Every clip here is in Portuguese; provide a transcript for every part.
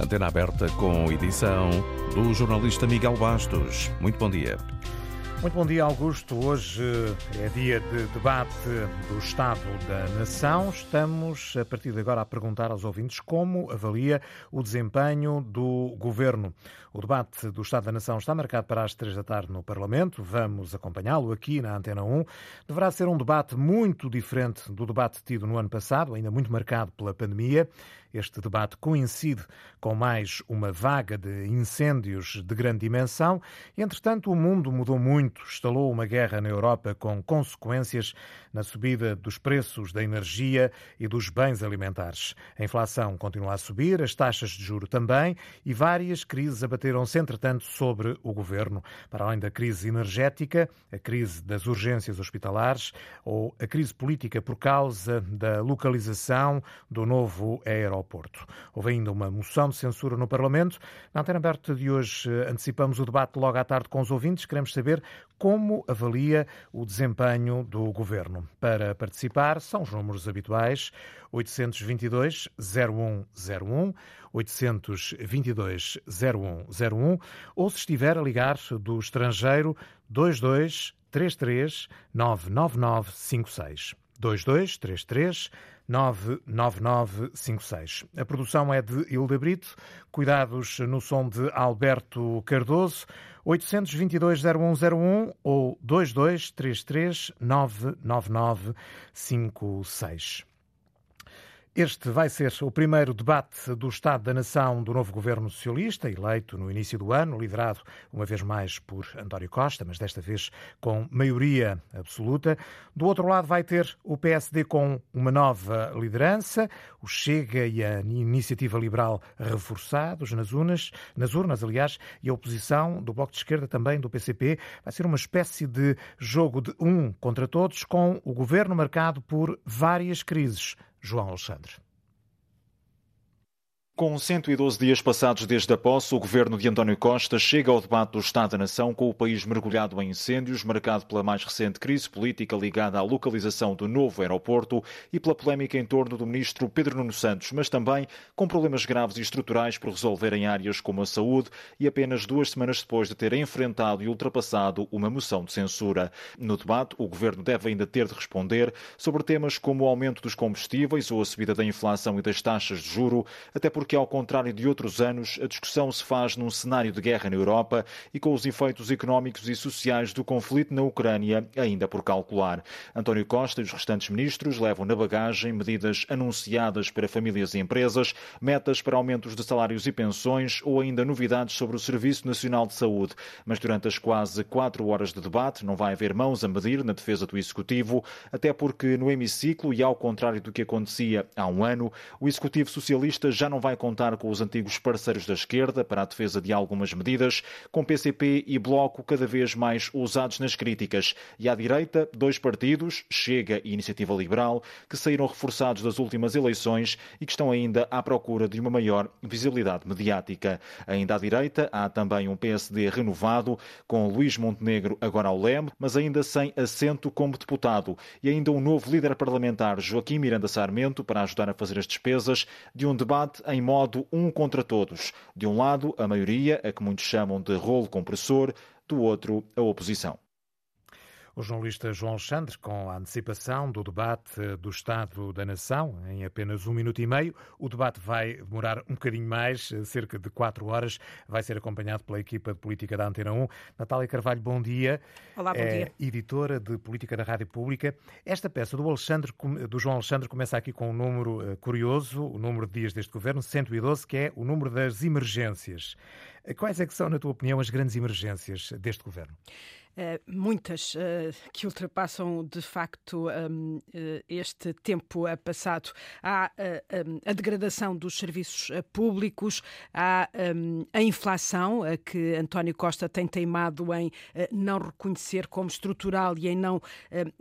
Antena aberta com edição do jornalista Miguel Bastos. Muito bom dia. Muito bom dia, Augusto. Hoje é dia de debate do Estado da Nação. Estamos, a partir de agora, a perguntar aos ouvintes como avalia o desempenho do governo. O debate do Estado da Nação está marcado para as três da tarde no Parlamento. Vamos acompanhá-lo aqui na Antena 1. Deverá ser um debate muito diferente do debate tido no ano passado, ainda muito marcado pela pandemia. Este debate coincide com mais uma vaga de incêndios de grande dimensão. Entretanto, o mundo mudou muito. Estalou uma guerra na Europa com consequências na subida dos preços da energia e dos bens alimentares. A inflação continua a subir, as taxas de juro também e várias crises abateram-se, entretanto, sobre o governo. Para além da crise energética, a crise das urgências hospitalares ou a crise política por causa da localização do novo aeroporto. Houve ainda uma moção de censura no Parlamento. Na antena aberta de hoje antecipamos o debate logo à tarde com os ouvintes. Queremos saber como avalia o desempenho do governo. Para participar, são os números habituais: 822 0101, 822 0101, ou se estiver a ligar do estrangeiro, 22 33 99956. 2233 99956. A produção é de Hilda Brito, cuidados no som de Alberto Cardoso, 822-0101 ou 2233 99956. Este vai ser o primeiro debate do Estado da Nação do novo governo socialista, eleito no início do ano, liderado uma vez mais por António Costa, mas desta vez com maioria absoluta. Do outro lado, vai ter o PSD com uma nova liderança, o Chega e a Iniciativa Liberal reforçados nas urnas, nas urnas, aliás, e a oposição do Bloco de Esquerda também do PCP. Vai ser uma espécie de jogo de um contra todos, com o governo marcado por várias crises. João Alexandre. Com 112 dias passados desde a posse, o governo de António Costa chega ao debate do Estado da Nação com o país mergulhado em incêndios, marcado pela mais recente crise política ligada à localização do novo aeroporto e pela polémica em torno do ministro Pedro Nuno Santos, mas também com problemas graves e estruturais por resolver em áreas como a saúde e apenas duas semanas depois de ter enfrentado e ultrapassado uma moção de censura. No debate, o governo deve ainda ter de responder sobre temas como o aumento dos combustíveis ou a subida da inflação e das taxas de juro, até porque porque, ao contrário de outros anos, a discussão se faz num cenário de guerra na Europa e com os efeitos económicos e sociais do conflito na Ucrânia ainda por calcular. António Costa e os restantes ministros levam na bagagem medidas anunciadas para famílias e empresas, metas para aumentos de salários e pensões ou ainda novidades sobre o Serviço Nacional de Saúde. Mas durante as quase quatro horas de debate não vai haver mãos a medir na defesa do Executivo, até porque no hemiciclo, e ao contrário do que acontecia há um ano, o Executivo Socialista já não vai contar com os antigos parceiros da esquerda para a defesa de algumas medidas, com PCP e Bloco cada vez mais ousados nas críticas. E à direita, dois partidos, Chega e Iniciativa Liberal, que saíram reforçados das últimas eleições e que estão ainda à procura de uma maior visibilidade mediática. Ainda à direita, há também um PSD renovado, com Luís Montenegro agora ao leme, mas ainda sem assento como deputado, e ainda um novo líder parlamentar, Joaquim Miranda Sarmento, para ajudar a fazer as despesas de um debate em modo um contra todos. De um lado, a maioria, a que muitos chamam de rolo compressor, do outro, a oposição. O jornalista João Alexandre, com a antecipação do debate do Estado da Nação, em apenas um minuto e meio. O debate vai demorar um bocadinho mais, cerca de quatro horas. Vai ser acompanhado pela equipa de política da Antena 1. Natália Carvalho, bom dia. Olá, bom é dia. editora de política da Rádio Pública. Esta peça do, Alexandre, do João Alexandre começa aqui com um número curioso, o número de dias deste governo, 112, que é o número das emergências. Quais é que são, na tua opinião, as grandes emergências deste governo? Uh, muitas uh, que ultrapassam de facto um, uh, este tempo passado. Há um, a degradação dos serviços públicos, há um, a inflação, que António Costa tem teimado em não reconhecer como estrutural e em não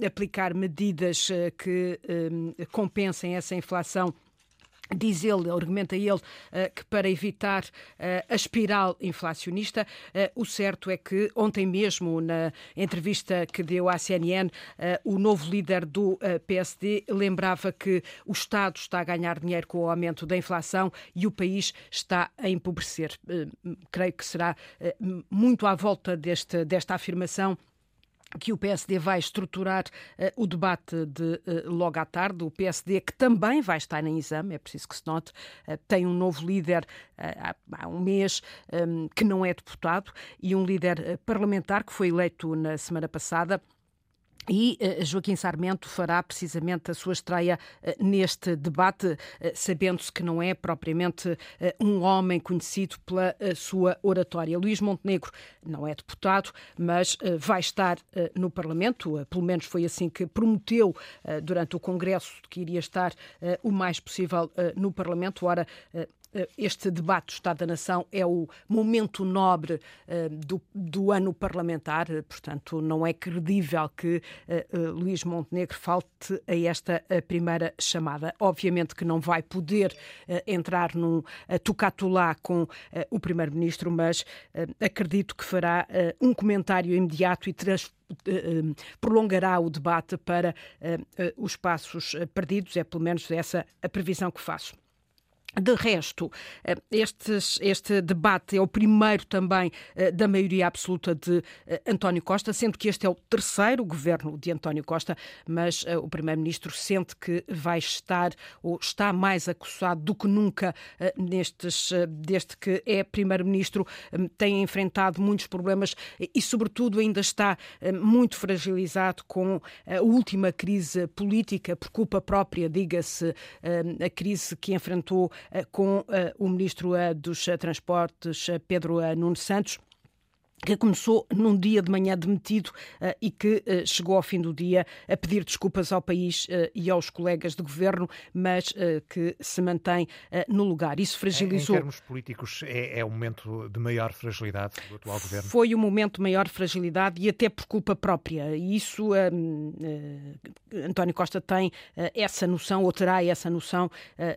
aplicar medidas que compensem essa inflação Diz ele, argumenta ele, eh, que para evitar eh, a espiral inflacionista, eh, o certo é que ontem mesmo, na entrevista que deu à CNN, o novo líder do PSD lembrava que o Estado está a ganhar dinheiro com o aumento da inflação e o país está a empobrecer. Creio que será muito à volta desta afirmação que o PSD vai estruturar uh, o debate de uh, logo à tarde. O PSD, que também vai estar em exame, é preciso que se note, uh, tem um novo líder há, há, um mês um, que não é deputado e um líder parlamentar que foi eleito na semana passada. E uh, Joaquim Sarmento fará precisamente a sua estreia uh, neste debate, uh, sabendo-se que não é propriamente um homem conhecido pela sua oratória. Luís Montenegro não é deputado, mas vai estar no Parlamento, pelo menos foi assim que prometeu durante o Congresso que iria estar o mais possível no Parlamento. Ora, eh, este debate do Estado da Nação é o momento nobre uh, do, do, ano parlamentar, portanto, não é credível que Luís Montenegro falte a esta primeira chamada. Obviamente que não vai poder entrar num tocatulá com o Primeiro-Ministro, mas acredito que fará um comentário imediato e prolongará o debate para os passos perdidos, é pelo menos essa a previsão que faço. De resto, eh, este debate é o primeiro também eh, da maioria absoluta de eh, António Costa, sendo que este é o terceiro governo de António Costa, mas o Primeiro-Ministro sente que vai estar ou está mais acossado do que nunca nestes, desde que é Primeiro-Ministro, tem enfrentado muitos problemas e, sobretudo, ainda está muito fragilizado com a última crise política, por culpa própria, diga-se, a crise que enfrentou com eh, o ministro eh, dos Transportes, Pedro Nuno Santos que começou num dia de manhã demitido uh, e que uh, chegou ao fim do dia a pedir desculpas ao país uh, e aos colegas de governo, mas que se mantém no lugar. Isso fragilizou. Em, termos políticos, é, é o momento de maior fragilidade do atual governo? Foi o momento de maior fragilidade e até por culpa própria. E isso António Costa tem essa noção, ou terá essa noção,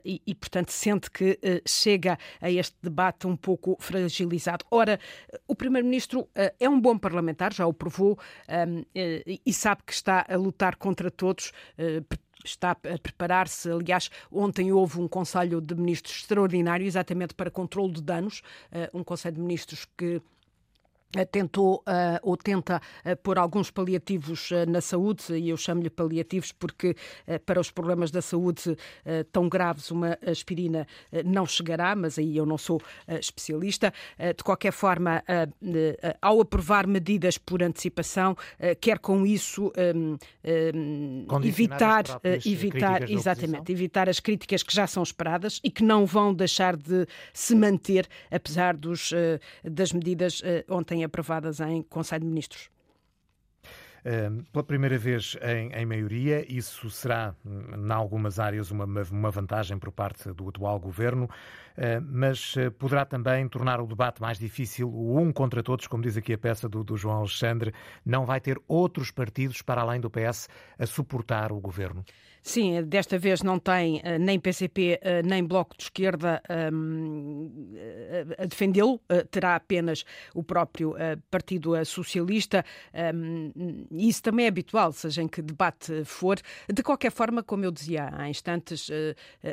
e, e, portanto sente que chega a este debate um pouco fragilizado. Ora, o Primeiro-Ministro Uh, é um bom parlamentar, já o provou, uh, eh, e sabe que está a lutar contra todos. Uh, está a preparar-se. Aliás, ontem houve um Conselho de Ministros extraordinário, exatamente para controle de danos, um Conselho de Ministros que eh, tentou uh, ou tenta uh, pôr alguns paliativos uh, na saúde, e eu chamo-lhe paliativos porque para os problemas da saúde tão graves uma aspirina não chegará, mas aí eu não sou especialista. de qualquer forma, ao aprovar medidas por antecipação, quer com isso um, um, evitar, evitar exatamente, evitar as críticas que já são esperadas e que não vão deixar de se manter, apesar dos, das medidas ontem aprovadas em Conselho de Ministros. Pela primeira vez em, em, maioria, isso será, em algumas áreas, uma, uma vantagem por parte do atual governo, mas eh, poderá também tornar o debate mais difícil. O um contra todos, como diz aqui a peça do, do João Alexandre, não vai ter outros partidos para além do PS a suportar o governo. Sim, desta vez não tem uh, nem PCP eh, nem Bloco de Esquerda um, ehm, a defendê-lo, terá apenas o próprio Partido Socialista. Um, ehm, isso também é habitual, seja em que debate for. De qualquer forma, como eu dizia há instantes,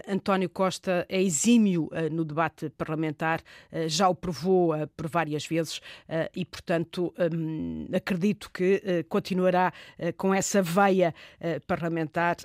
António Costa é exímio no debate parlamentar, já o provou por várias vezes e, portanto, um, acredito que continuará com essa veia parlamentar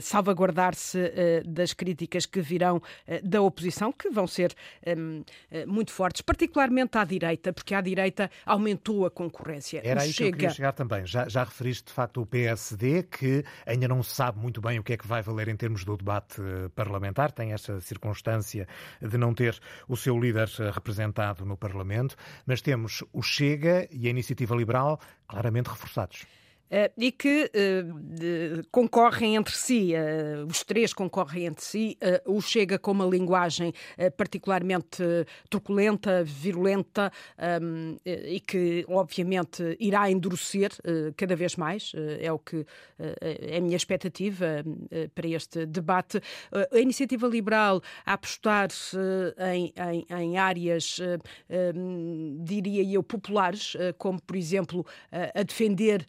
salvaguardar-se eh, das críticas que virão eh, da oposição, que vão ser ehm, eh, muito fortes, particularmente à direita, porque à direita aumentou a concorrência. Era aí Chega... que eu queria chegar também. Já, já referiste, de facto, o PSD, que ainda não sabe muito bem o que é que vai valer em termos do debate parlamentar, tem esta circunstância de não ter o seu líder representado no Parlamento, mas temos o Chega e a Iniciativa Liberal claramente reforçados. Uh, e que uh, concorrem entre si, uh, os três concorrem entre si. o Chega com uma linguagem particularmente truculenta, virulenta um, e que, obviamente, irá endurecer cada vez mais. é o que é a minha expectativa para este debate. a iniciativa liberal a apostar em, em, em, áreas, um, diria eu, populares, como, por exemplo, a defender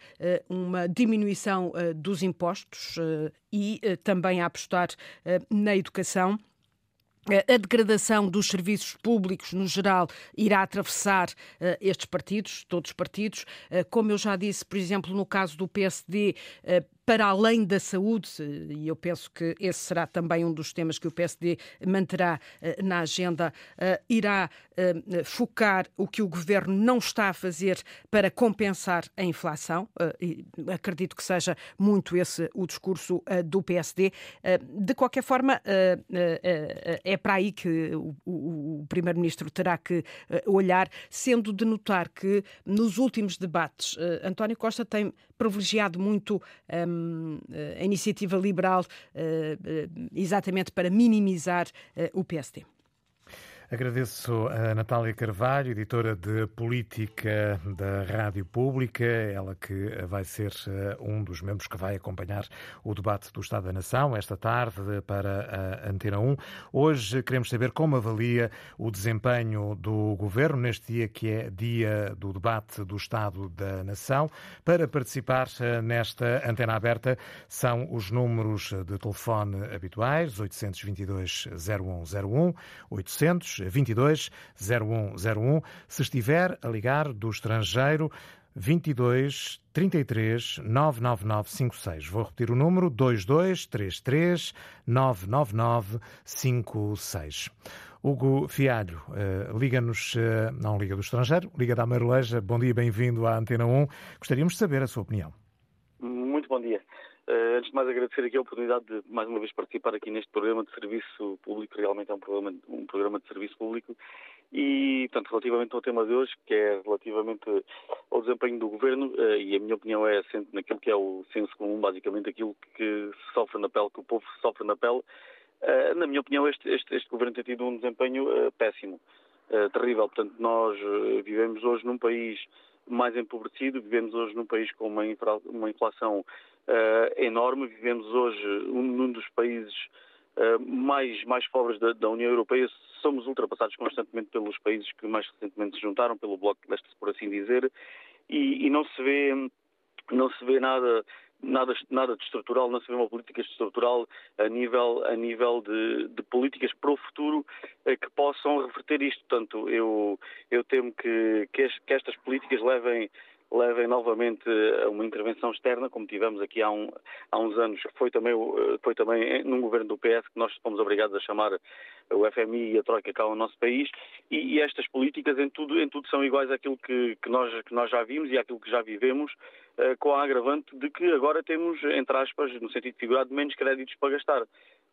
uma diminuição uh, dos impostos uh, e uh, também a apostar na educação. A degradação dos serviços públicos, no geral, irá atravessar uh, estes partidos, todos os partidos. Uh, como eu já disse, por exemplo, no caso do PSD, uh, para além da saúde, e eu penso que esse será também um dos temas que o PSD manterá uh, na agenda, uh, irá uh, focar o que o governo não está a fazer para compensar a inflação. acredito que seja muito esse o discurso do PSD. de qualquer forma, é para aí que o Primeiro-Ministro terá que olhar, sendo de notar que nos últimos debates António Costa tem privilegiado muito. Um, a iniciativa liberal eh, eh, exatamente para minimizar eh, o PSD. Agradeço a Natália Carvalho, editora de Política da Rádio Pública, ela que vai ser eh, um dos membros que vai acompanhar o debate do Estado da Nação esta tarde para a Antena 1. Hoje queremos saber como avalia o desempenho do governo neste dia que é dia do debate do Estado da Nação. Para participar eh, nesta antena aberta são os números de telefone habituais 822 0101 800 22 0101. Se estiver a ligar do estrangeiro, 22 33 999 56. Vou repetir o número: 22 33 999 56. Hugo Fialho, uh, liga-nos, uh, não liga do estrangeiro, liga da Maruleja. Bom dia, bem-vindo à Antena 1. Gostaríamos de saber a sua opinião. Muito bom dia. Uh, antes de mais agradecer aqui a oportunidade de mais uma vez participar aqui neste programa de serviço público, realmente é um programa, um programa de serviço público e, portanto, relativamente ao tema de hoje, que é relativamente ao desempenho do Governo, uh, e a minha opinião é assente naquilo que é o senso comum, basicamente aquilo que se sofre na pele, que o povo sofre na pele, uh, na minha opinião este, este, este, Governo tem tido um desempenho péssimo, terrível. Portanto, nós vivemos hoje num país mais empobrecido, vivemos hoje num país com uma inflação uh, enorme. Vivemos hoje num dos países uh, mais, mais pobres da, da, União Europeia. Somos ultrapassados constantemente pelos países que mais recentemente se juntaram, pelo Bloco de Leste, por assim dizer, e, e não se vê não se vê nada nada, nada de estrutural, não se vê uma política estrutural a nível, a nível de, de políticas para o futuro eh, que possam reverter isto. Portanto, eu, eu temo que, que, que estas políticas levem levem novamente a uma intervenção externa, como tivemos aqui há, um, há uns anos, foi também, foi também num governo do PS que nós fomos obrigados a chamar o FMI e a Troika cá ao nosso país, e, e estas políticas em tudo, em tudo são iguais àquilo que, que, nós, que nós já vimos e àquilo que já vivemos, uh, com a agravante de que agora temos, entre aspas, no sentido figurado, menos créditos para gastar.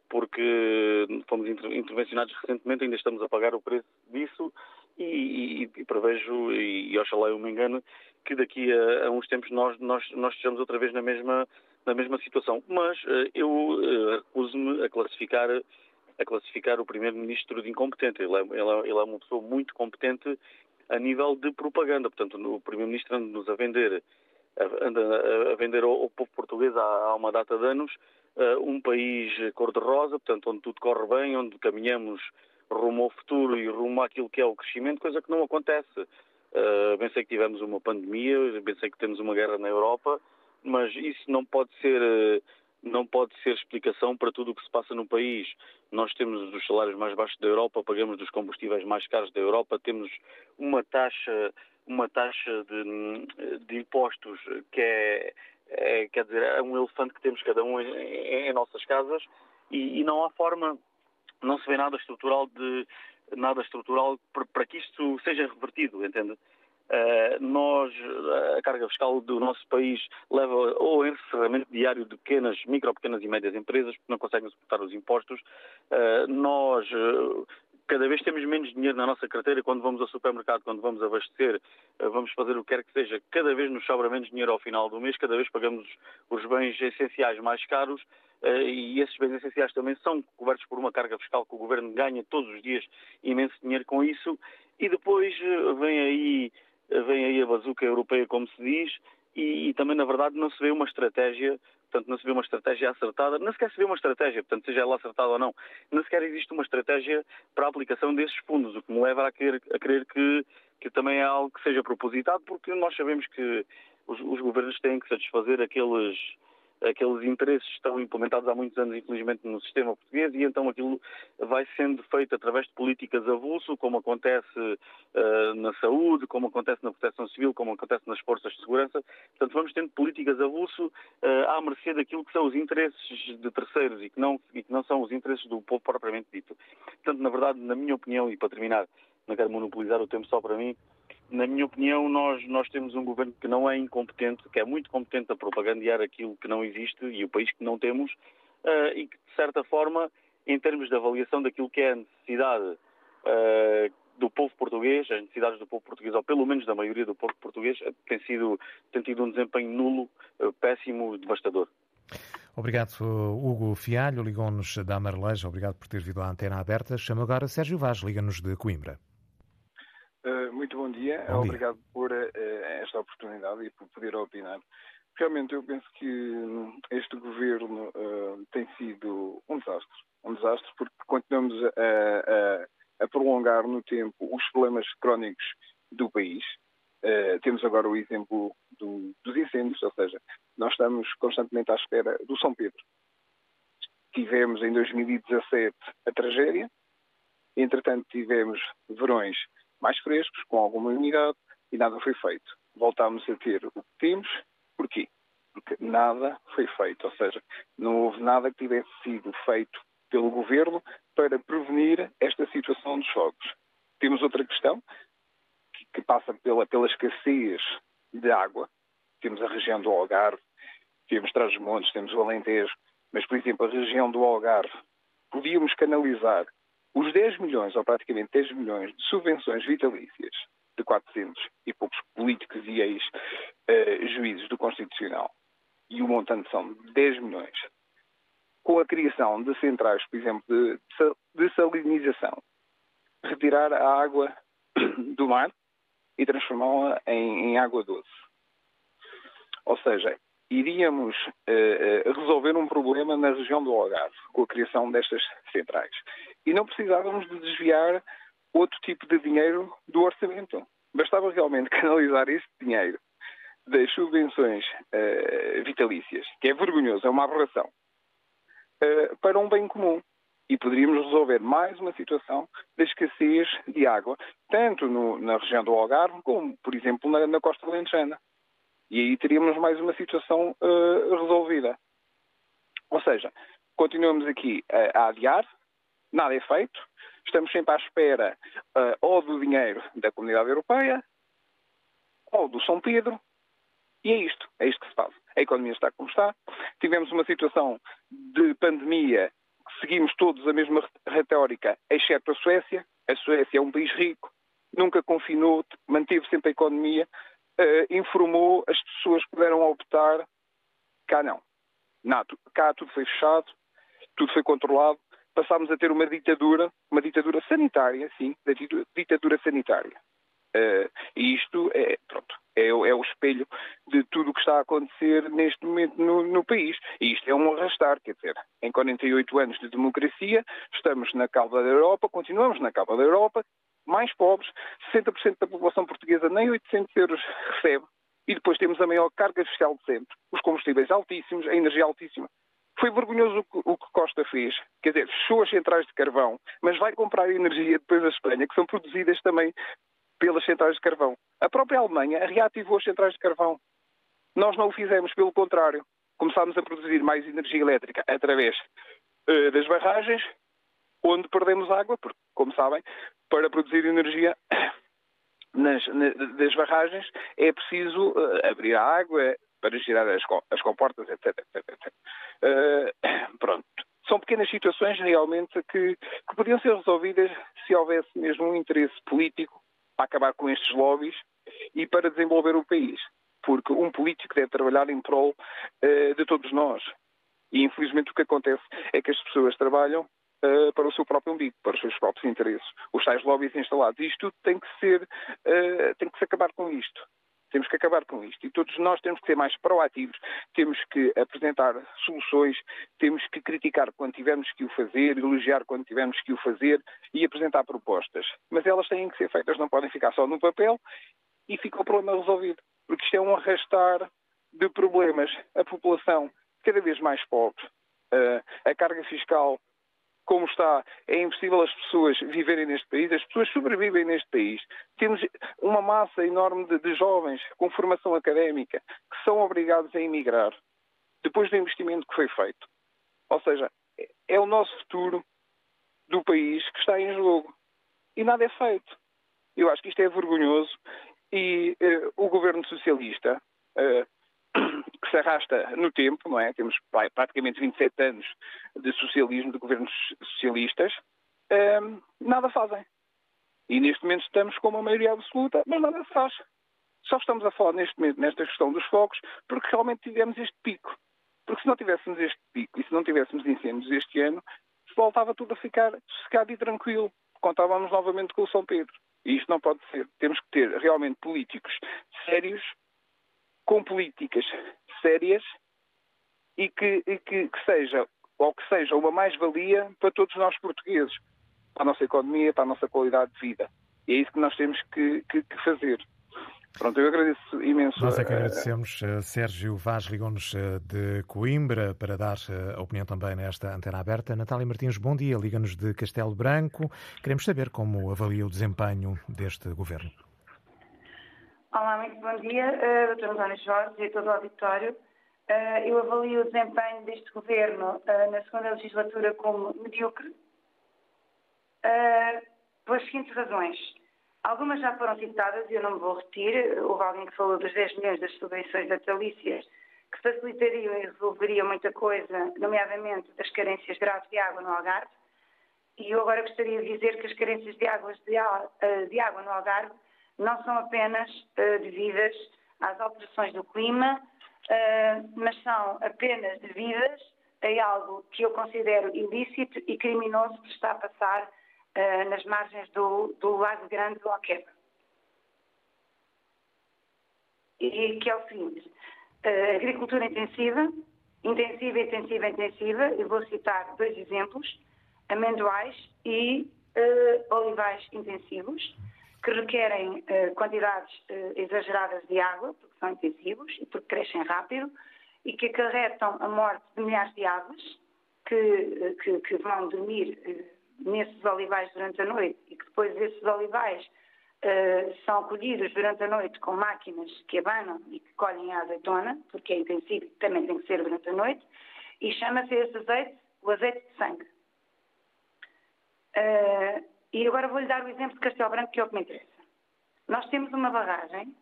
Porque fomos intervencionados recentemente, ainda estamos a pagar o preço disso e, e, e prevejo, e, e oxalá eu me engano, que daqui a, a uns tempos nós, nós, nós estejamos outra vez na mesma, na mesma situação. Mas uh, eu uh, recuso-me a classificar, a classificar o Primeiro-Ministro de incompetente. Ele é, ele, é, ele é, uma pessoa muito competente a nível de propaganda. Portanto, o Primeiro-Ministro anda-nos a vender, anda a vender ao, ao povo português há, há, uma data de anos uh, um país cor-de-rosa, portanto, onde tudo corre bem, onde caminhamos rumo ao futuro e rumo àquilo que é o crescimento, coisa que não acontece. Uh, bem sei que tivemos uma pandemia, bem sei que temos uma guerra na Europa, mas isso não pode ser uh, não pode ser explicação para tudo o que se passa no país. Nós temos os salários mais baixos da Europa, pagamos dos combustíveis mais caros da Europa, temos uma taxa uma taxa de, de impostos que é, é, quer dizer é um elefante que temos cada um em, em, em nossas casas e, e não há forma não se vê nada estrutural de nada estrutural para que isto seja revertido, entende? Uh, nós, a carga fiscal do nosso país leva ao encerramento diário de pequenas, micro, pequenas e médias empresas, porque não conseguem suportar os impostos. Uh, nós cada vez temos menos dinheiro na nossa carteira quando vamos ao supermercado, quando vamos abastecer, eh, vamos fazer o que quer que seja. Cada vez nos sobra menos dinheiro ao final do mês, cada vez pagamos os bens essenciais mais caros eh, e esses bens essenciais também são cobertos por uma carga fiscal que o governo ganha todos os dias imenso dinheiro com isso. E depois eh, vem aí, vem aí a bazuca europeia, como se diz, e, e também, na verdade, não se vê uma estratégia portanto não se vê uma estratégia acertada, não sequer se vê uma estratégia, portanto seja ela acertada ou não, não sequer existe uma estratégia para a aplicação desses fundos, o que me leva a querer, a querer que, que também é algo que seja propositado, porque nós sabemos que os, os governos têm que satisfazer aqueles aqueles interesses estão implementados há muitos anos, infelizmente, no sistema português e então aquilo vai sendo feito através de políticas avulso, como acontece uh, na saúde, como acontece na proteção civil, como acontece nas forças de segurança. Portanto, vamos tendo políticas avulso uh, à mercê daquilo que são os interesses de terceiros e que, não, e que não são os interesses do povo propriamente dito. Portanto, na verdade, na minha opinião, e para terminar, não quero monopolizar o tempo só para mim, na minha opinião, nós, nós temos um governo que não é incompetente, que é muito competente a propagandear aquilo que não existe e o país que não temos, uh, e que, de certa forma, em termos de avaliação daquilo que é a necessidade uh, do povo português, as necessidades do povo português, ou pelo menos da maioria do povo português, tem, sido, tem tido um desempenho nulo, uh, péssimo, devastador. Obrigado, Hugo Fialho, ligou-nos da Marleja, obrigado por ter vindo à antena aberta. Chama agora Sérgio Vaz, liga-nos de Coimbra. Uh, muito bom dia, bom obrigado dia. por uh, esta oportunidade e por poder opinar. Realmente eu penso que hum, este governo uh, tem sido um desastre. Um desastre porque continuamos a, a, a prolongar no tempo os problemas crónicos do país. temos agora o exemplo do, dos incêndios, ou seja, nós estamos constantemente à espera do São Pedro. Tivemos em 2017 a tragédia, entretanto tivemos verões mais frescos, com alguma umidade, e nada foi feito. Voltámos a ter o que temos. Porquê? Porque nada foi feito, ou seja, não houve nada que tivesse sido feito pelo governo para prevenir esta situação dos fogos. Temos outra questão que, que passa pela, pela escassez de água. Temos a região do Algarve, temos Trás-os-Montes, temos o Alentejo, mas, por exemplo, a região do Algarve, podíamos canalizar os 10 milhões, ou praticamente 10 milhões, de subvenções vitalícias de 400 e poucos políticos e ex-juízes do Constitucional, e o montante são 10 milhões, com a criação de centrais, por exemplo, de dessalinização, retirar a água do mar e transformá-la em, em água doce. Ou seja, iríamos uh, resolver um problema na região do Algarve, com a criação destas centrais. E não precisávamos de desviar outro tipo de dinheiro do orçamento. Bastava realmente canalizar esse dinheiro das subvenções uh, vitalícias, que é vergonhoso, é uma aberração, uh, para um bem comum. E poderíamos resolver mais uma situação da escassez de água, tanto no, na região do Algarve, como, por exemplo, na, na costa alentejana. E aí teríamos mais uma situação uh, resolvida. Ou seja, continuamos aqui a, a, adiar, nada é feito, estamos sempre à espera uh, ou do dinheiro da Comunidade Europeia ou do São Pedro, e é isto, é isto que se faz. A economia está como está, tivemos uma situação de pandemia seguimos todos a mesma retórica, exceto a Suécia. A Suécia é um país rico, nunca confinou, manteve sempre a economia, uh, informou, as pessoas puderam optar. Cá não. Nada. Cá tudo foi fechado, tudo foi controlado. Passámos a ter uma ditadura, uma ditadura sanitária, sim, ditadura sanitária. Uh, e isto é, pronto, é, é, o espelho de tudo o que está a acontecer neste momento no, no, país. E isto é um arrastar, quer dizer, em 48 anos de democracia, estamos na cauda da Europa, continuamos na cauda da Europa, mais pobres, 60% da população portuguesa nem 800 euros recebe, e depois temos a maior carga fiscal de sempre, os combustíveis altíssimos, a energia altíssima. Foi vergonhoso o que Costa fez, quer dizer, fechou as centrais de carvão, mas vai comprar energia depois da Espanha, que são produzidas também pelas centrais de carvão. A própria Alemanha reativou as centrais de carvão. Nós não o fizemos, pelo contrário. Começámos a produzir mais energia elétrica através uh, das barragens, onde perdemos água, porque, como sabem, para produzir energia nas, nas barragens é preciso uh, abrir a água para girar as, as comportas, etc. etc, etc. Uh, pronto. são pequenas situações realmente que, que podiam ser resolvidas se houvesse mesmo um interesse político para acabar com estes lobbies e para desenvolver o país. Porque um político deve trabalhar em prol uh, de todos nós. E infelizmente o que acontece é que as pessoas trabalham uh, para o seu próprio umbigo, para os seus próprios interesses. Os tais lobbies instalados. Isto tem que ser, uh, tem que se acabar com isto. Temos que acabar com isto. E todos nós temos que ser mais proativos, temos que apresentar soluções, temos que criticar quando tivermos que o fazer, elogiar quando tivermos que o fazer e apresentar propostas. Mas elas têm que ser feitas, não podem ficar só no papel e fica o problema resolvido. Porque isto é um arrastar de problemas. A população cada vez mais pobre, a carga fiscal como está, é impossível as pessoas viverem neste país, as pessoas sobrevivem neste país. Temos uma massa enorme de, de jovens com formação académica que são obrigados a emigrar depois do investimento que foi feito. Ou seja, é o nosso futuro do país que está em jogo. E nada é feito. Eu acho que isto é vergonhoso e uh, o governo socialista uh, que se arrasta no tempo, não é? Temos praticamente 27 anos de socialismo, de governos socialistas, um, nada fazem. E neste momento estamos com uma maioria absoluta, mas nada se faz. Só estamos a falar neste momento nesta questão dos focos porque realmente tivemos este pico. Porque se não tivéssemos este pico e se não tivéssemos incêndios este ano, voltava tudo a ficar sossegado e tranquilo. Contávamos novamente com o São Pedro. E isto não pode ser. Temos que ter realmente políticos sérios com políticas sérias e que, e que, que seja ou que seja uma mais-valia para todos nós portugueses, para a nossa economia, para a nossa qualidade de vida. E é isso que nós temos que, que, que fazer. Pronto, eu agradeço imenso. Nós é que agradecemos. Uh, Sérgio Vaz ligou-nos uh, de Coimbra para dar a opinião também nesta antena aberta. Natália Martins, bom dia. Liga-nos de Castelo Branco. Queremos saber como avalia o desempenho deste governo. Olá, muito bom dia, uh, Dr. António Jorge e todo o auditório. Uh, eu avalio o desempenho deste governo uh, na segunda legislatura como medíocre, uh, pelas seguintes razões. Algumas já foram citadas e eu não me vou repetir. Houve alguém que falou dos 10 milhões das subvenções natalícias que facilitariam e resolveriam muita coisa, nomeadamente das carências graves de água no Algarve. E eu agora gostaria de dizer que as carências de, águas de, de água no Algarve não são apenas uh, devidas às alterações do clima, uh, mas são apenas devidas a algo que eu considero ilícito e criminoso que está a passar uh, nas margens do, do Lago Grande do Alqueva. E que é o seguinte, agricultura intensiva, intensiva, intensiva, intensiva, eu vou citar dois exemplos, amendoais e olivais intensivos, que requerem uh, quantidades uh, exageradas de água, porque são intensivos e porque crescem rápido, e que acarretam a morte de milhares de aves que, uh, que, que vão dormir nesses olivais durante a noite e que depois esses olivais são colhidos durante a noite com máquinas que abanam e que colhem a azeitona, porque é intensivo e também tem que ser durante a noite, e chama-se esse azeite o azeite de sangue. E agora vou-lhe dar o exemplo de Castelo Branco, que é o que me interessa. Nós temos uma barragem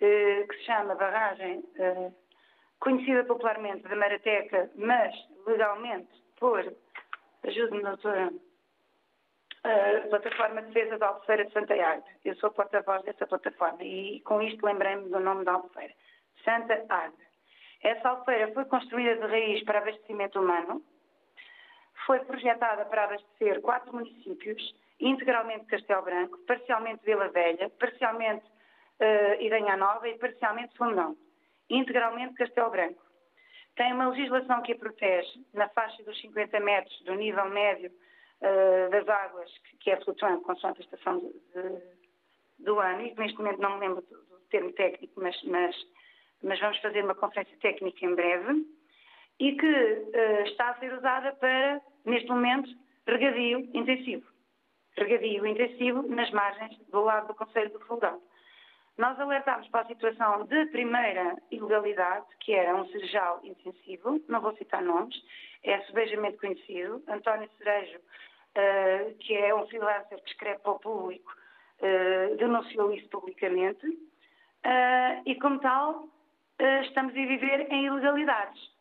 eh, que se chama barragem eh, conhecida popularmente da Marateca, mas legalmente por, ajude-me, doutora, a Plataforma de Defesa da Albufeira de Santa Águeda. Eu sou porta-voz dessa plataforma e com isto lembrei-me do nome da Albufeira. Santa Águeda. Essa albufeira foi construída de raiz para abastecimento humano, foi projetada para abastecer quatro municípios integralmente Castelo Branco, parcialmente Vila Velha, parcialmente uh, Iranha Nova e parcialmente Fundão. Integralmente Castelo Branco. Tem uma legislação que a protege na faixa dos 50 metros do nível médio uh, das águas, que, que é flutuante consoante a estação de, de, do ano, e neste momento não me lembro do, do termo técnico, mas, mas, mas, vamos fazer uma conferência técnica em breve, e que uh, está a ser usada para, neste momento, regadio intensivo regadio intensivo nas margens do lado do Conselho do Fundão. Nós alertámos para a situação de primeira ilegalidade, que era um cerejal intensivo, não vou citar nomes, é subejamente conhecido, António Cerejo, uh, que é um freelancer que escreve para o público, uh, denunciou isso publicamente, uh, e como tal, estamos a viver em ilegalidades.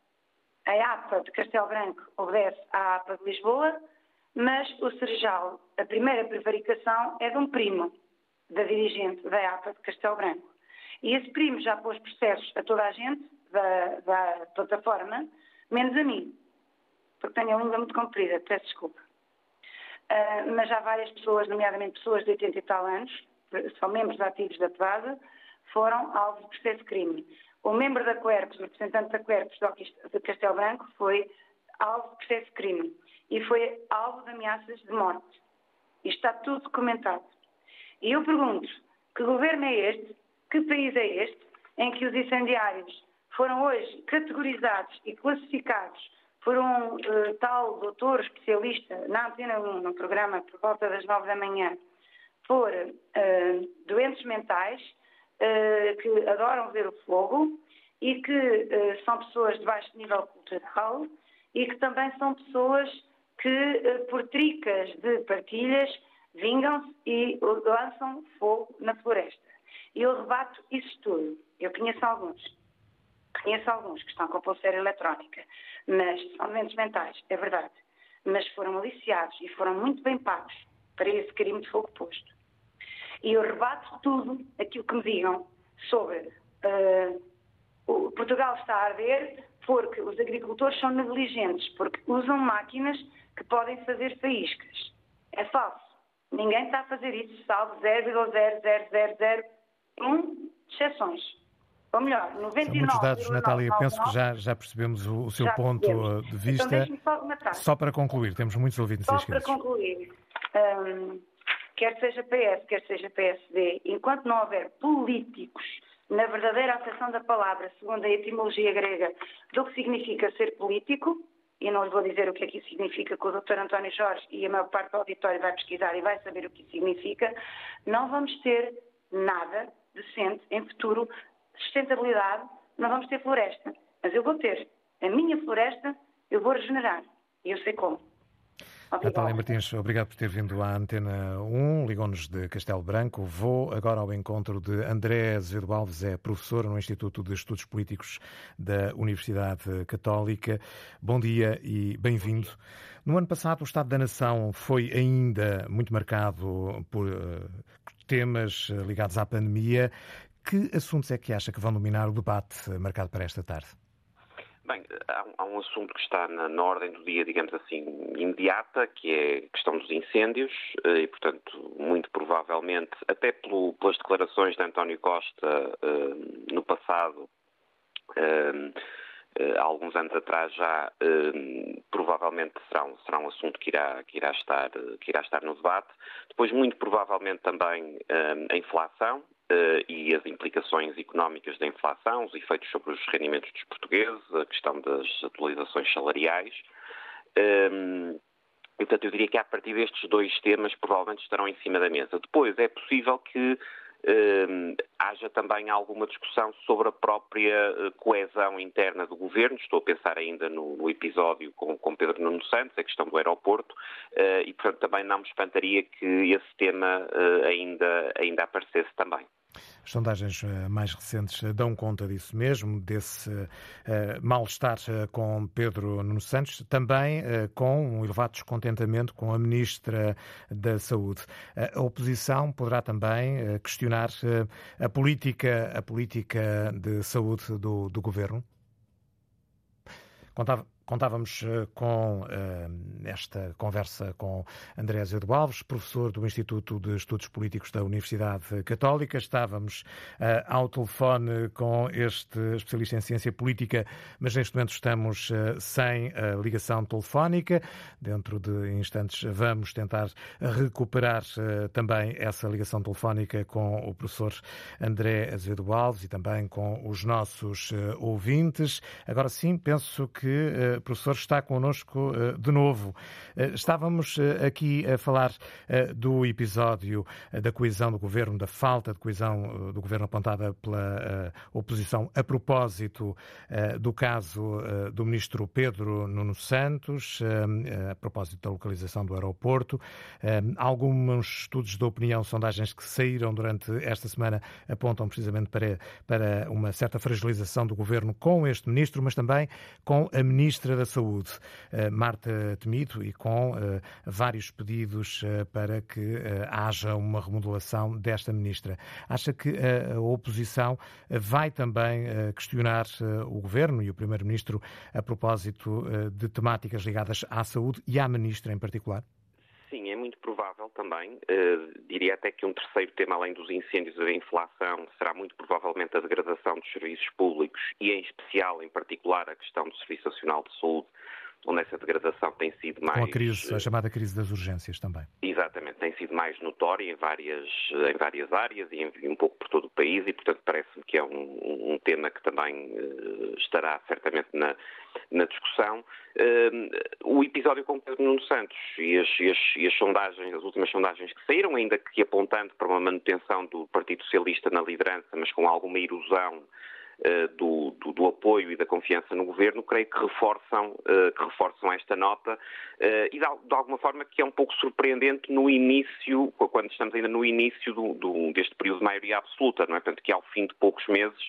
A APA de Castelo Branco obedece à APA de Lisboa, mas o Serjal, a primeira prevaricação é de um primo da dirigente da APA de Castelo Branco. E esse primo já pôs processos a toda a gente da, da plataforma, menos a mim, porque tenho a língua muito comprida, peço desculpa. Uh, mas já várias pessoas, nomeadamente pessoas de 80 e tal anos, são membros ativos da PEVASA, foram alvo de processo de crime. O membro da Quercus, o representante da Quercus de Castelo Branco, foi alvo de processo de crime e foi alvo de ameaças de morte. Isto está tudo documentado. E eu pergunto, que governo é este, que país é este, em que os incendiários foram hoje categorizados e classificados por um uh, tal doutor especialista na Antena 1, no programa por volta das nove da manhã, por uh, doentes mentais que adoram ver o fogo e que são pessoas de baixo nível cultural e que também são pessoas que, por tricas de partilhas, vingam-se e lançam fogo na floresta. Eu rebato isso tudo. Eu conheço alguns. Conheço alguns que estão com pulseira eletrónica, mas são doentes mentais, é verdade. Mas foram aliciados e foram muito bem pagos para esse crime de fogo posto. E eu rebato tudo aquilo que me digam sobre uh, o Portugal está a arder porque os agricultores são negligentes, porque usam máquinas que podem fazer faíscas. É falso. Ninguém está a fazer isso, salvo 0,00001 exceções. Ou melhor, 99. São muitos dados, Natália. Penso que já, já percebemos o, o seu ponto percebemos. de então, vista. Então, só, só, para concluir, temos muitos ouvintes Só para concluir, um, quer seja PS, quer seja PSD, enquanto não houver políticos na verdadeira acessão da palavra, segundo a etimologia grega, do que significa ser político, e não lhe vou dizer o que é que isso significa, que o Dr. António Jorge e a maior parte do auditório vai pesquisar e vai saber o que isso significa, não vamos ter nada decente em futuro sustentabilidade, não vamos ter floresta. Mas eu vou ter. A minha floresta eu vou regenerar. E eu sei como. Natália Martins, obrigado por ter vindo à Antena 1, ligou-nos de Castelo Branco. Vou agora ao encontro de André Azevedo Alves, é professor no Instituto de Estudos Políticos da Universidade Católica. Bom dia e bem-vindo. No ano passado, o Estado da Nação foi ainda muito marcado por uh, temas eh, ligados à pandemia. Que assuntos é que acha que vão dominar o debate marcado para esta tarde? Bem, há, há um assunto que está na, na, ordem do dia, digamos assim, imediata, que é a questão dos incêndios, eh, e, portanto, muito provavelmente, até pelo, pelas declarações de António Costa uh, no passado, uh, uh, há alguns anos atrás já, provavelmente será um, será um assunto que irá, que, irá estar, que irá estar no debate. Depois, muito provavelmente, também a inflação, e as implicações económicas da inflação, os efeitos sobre os rendimentos dos portugueses, a questão das atualizações salariais. Um, ehm, portanto, eu diria que a partir destes dois temas provavelmente estarão em cima da mesa. Depois é possível que haja também alguma discussão sobre a própria uh, coesão interna do governo. Estou a pensar ainda no, no episódio com, com, Pedro Nuno Santos, a questão do aeroporto, uh, e portanto também não me espantaria que esse tema ainda, ainda aparecesse também. As sondagens eh, mais recentes eh, dão conta disso mesmo, desse uh, mal-estar com Pedro Nuno Santos, também com um elevado descontentamento com a Ministra da Saúde. a oposição poderá também questionar a política, a política de saúde do, do governo? Contava, Contávamos eh, com eh, esta conversa com André Azevedo Alves, professor do Instituto de Estudos Políticos da Universidade Católica. Estávamos eh, ao telefone com este especialista em ciência política, mas neste momento estamos sem ligação telefónica. Dentro de instantes vamos tentar recuperar também essa ligação telefónica com o professor André Azevedo Alves e também com os nossos ouvintes. Agora sim, penso que professor, está connosco de novo. Estávamos aqui a falar do episódio da coesão do governo, da falta de coesão do governo apontada pela oposição a propósito do caso do ministro Pedro Nuno Santos, a propósito da localização do aeroporto. Alguns estudos de opinião, sondagens que saíram durante esta semana apontam precisamente para, para uma certa fragilização do governo com este ministro, mas também com a ministra da Saúde, eh, Marta Temido, e com eh, vários pedidos eh, para que haja uma remodelação desta ministra. Acha que a oposição vai também questionar o governo e o primeiro-ministro a propósito de temáticas ligadas à saúde e à ministra em particular? Muito provável também. Uh, diria até que um terceiro tema, além dos incêndios e da inflação, será muito provavelmente a degradação dos serviços públicos e, em especial, em particular, a questão do Serviço Nacional de Saúde, onde essa degradação tem sido mais. Com a, crise, a chamada crise das urgências também. Exatamente, tem sido mais notória em várias, em várias áreas e, em, um pouco por todo o país, e, portanto, parece-me que é um, um, tema que também uh, estará certamente na, na discussão. Uh, o episódio com Pedro Nuno Santos e as, e, as, e as, sondagens, as últimas sondagens que saíram, ainda que apontando para uma manutenção do Partido Socialista na liderança, mas com alguma erosão eh, do, do, do, apoio e da confiança no governo, creio que reforçam, eh, que reforçam esta nota eh, e de, de, alguma forma que é um pouco surpreendente no início, quando estamos ainda no início do, do, deste período de maioria absoluta, não é? Portanto, que ao fim de poucos meses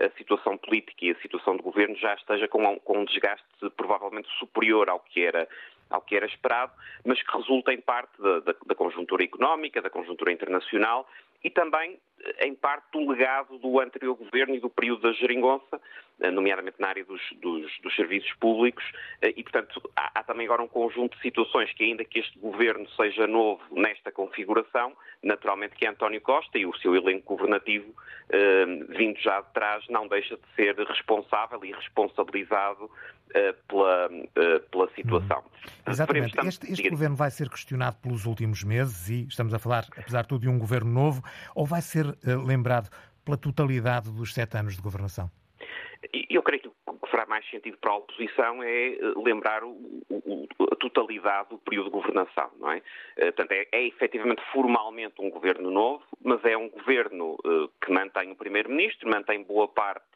a situação política e a situação do governo já esteja com, com um desgaste provavelmente superior ao que era ao que era esperado, mas que resulta em parte da, da, da conjuntura económica, da conjuntura internacional e também em parte do legado do anterior governo e do período da geringonça, eh, nomeadamente na área dos, dos, dos serviços públicos, eh, e, portanto, há, há, também agora um conjunto de situações que, ainda que este governo seja novo nesta configuração, naturalmente que António Costa e o seu elenco governativo, eh, vindo já de trás, não deixa de ser responsável e responsabilizado eh, pela, pela situação. Uhum. Exatamente. Este, este governo vai ser questionado pelos últimos meses e estamos a falar, apesar de tudo, de um governo novo, ou vai ser uh, lembrado pela totalidade dos sete anos de governação? Eu creio que o que fará mais sentido para a oposição é eh, lembrar o, o, a totalidade do período de governação, não é? Eh, portanto, é, é efetivamente formalmente um governo novo, mas é um governo que mantém o primeiro-ministro, mantém boa parte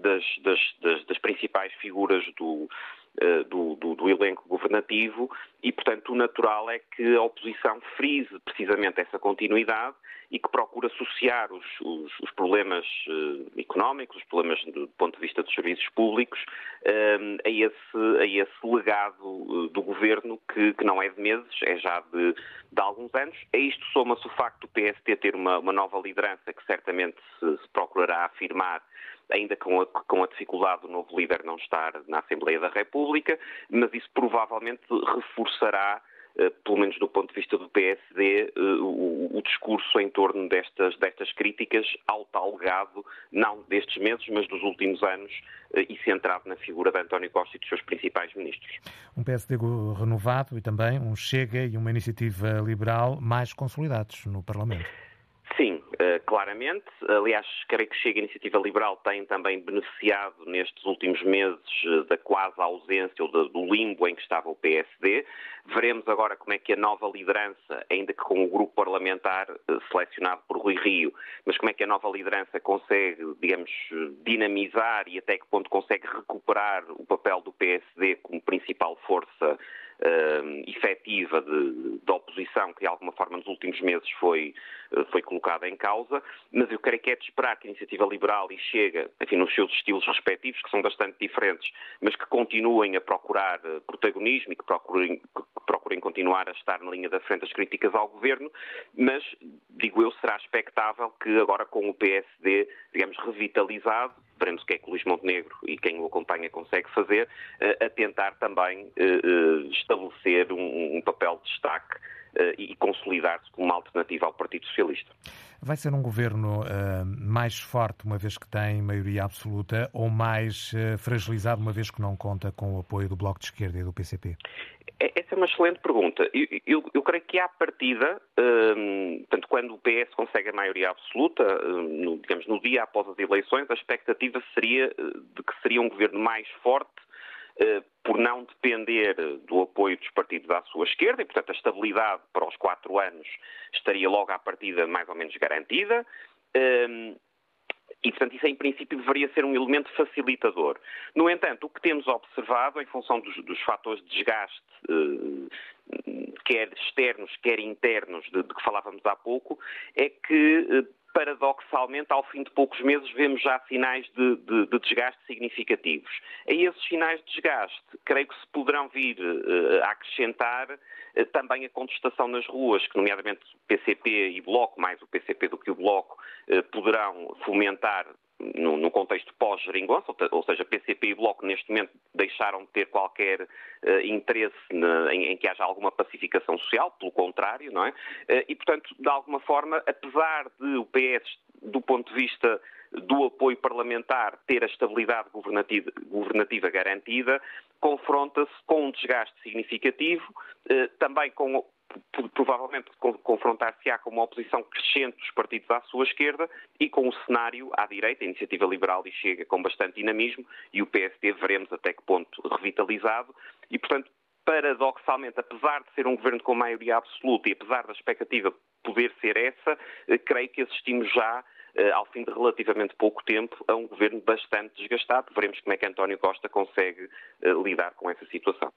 das, das, das, das principais figuras do, eh, do, do, do, elenco governativo e, portanto, o natural é que a oposição frise precisamente essa continuidade e que procure associar os, os, os problemas uh, económicos, os problemas do, do, ponto de vista dos serviços públicos, uh, a, esse, a esse legado do governo que, que, não é de meses, é já de, de alguns anos. A isto soma-se o facto do PST ter uma, uma nova liderança que certamente se, se procurará afirmar ainda com a, com a dificuldade do novo líder não estar na Assembleia da República, mas isso provavelmente reforçará eh, pelo menos do ponto de vista do PSD, eh, o, o, discurso em torno destas, destas críticas ao tal legado, não destes meses, mas dos últimos anos, eh, e centrado na figura de António Costa e dos seus principais ministros. Um PSD renovado e também um Chega e uma iniciativa liberal mais consolidados no Parlamento. Sim, eh, claramente. Aliás, creio que Chega a Iniciativa Liberal tem também beneficiado nestes últimos meses eh, da quase ausência ou do limbo em que estava o PSD. Veremos agora como é que a nova liderança, ainda que com o grupo parlamentar eh, selecionado por Rui Rio, mas como é que a nova liderança consegue, digamos, dinamizar e até que ponto consegue recuperar o papel do PSD como principal força uh, efetiva de, de, oposição que de alguma forma nos últimos meses foi, uh, foi colocada em causa, mas eu creio que é de esperar que a Iniciativa Liberal e Chega, enfim, nos seus estilos respectivos, que são bastante diferentes, mas que continuem a procurar uh, protagonismo e que procurem, que procurem continuar a estar na linha da frente das críticas ao governo, mas, digo eu, será expectável que agora com o PSD, digamos, revitalizado, veremos o que é que o Luís Montenegro e quem o acompanha consegue fazer, eh, a tentar também eh, eh, estabelecer um papel de destaque e consolidar-se como uma alternativa ao Partido Socialista. Vai ser um governo uh, mais forte, uma vez que tem maioria absoluta, ou mais uh, fragilizado, uma vez que não conta com o apoio do Bloco de Esquerda e do PCP? É, essa é uma excelente pergunta. Eu, eu, eu creio que à partida, um, tanto quando o PS consegue a maioria absoluta, um, no, digamos, no dia após as eleições, a expectativa seria de que seria um governo mais forte por não depender do apoio dos partidos à sua esquerda, e, portanto, a estabilidade para os quatro anos estaria logo à partida mais ou menos garantida. E, portanto, isso em princípio deveria ser um elemento facilitador. No entanto, o que temos observado, em função dos, dos fatores de desgaste, eh, quer externos, quer internos, de, de, que falávamos há pouco, é que eh, paradoxalmente, ao fim de poucos meses, vemos já sinais de, de, de, desgaste significativos. A esses sinais de desgaste, creio que se poderão vir uh, a acrescentar uh, também a contestação nas ruas, que, nomeadamente, PCP e Bloco, mais o PCP do que o Bloco, uh, poderão fomentar no, no, contexto pós-geringonça, ou seja, PCP e Bloco neste momento deixaram de ter qualquer uh, interesse na, em, em, que haja alguma pacificação social, pelo contrário, não é? Uh, e, portanto, de alguma forma, apesar de o PS, do ponto de vista do apoio parlamentar, ter a estabilidade governativa, governativa garantida, confronta-se com um desgaste significativo, uh, também com provavelmente confrontar-se-á com uma oposição crescente dos partidos à sua esquerda e com o cenário à direita, a Iniciativa Liberal e Chega com bastante dinamismo e o PSD veremos até que ponto revitalizado e, portanto, paradoxalmente, apesar de ser um governo com maioria absoluta e apesar da expectativa poder ser essa, eh, creio que assistimos já eh, ao fim de relativamente pouco tempo, a um governo bastante desgastado. Veremos como é que António Costa consegue eh, lidar com essa situação.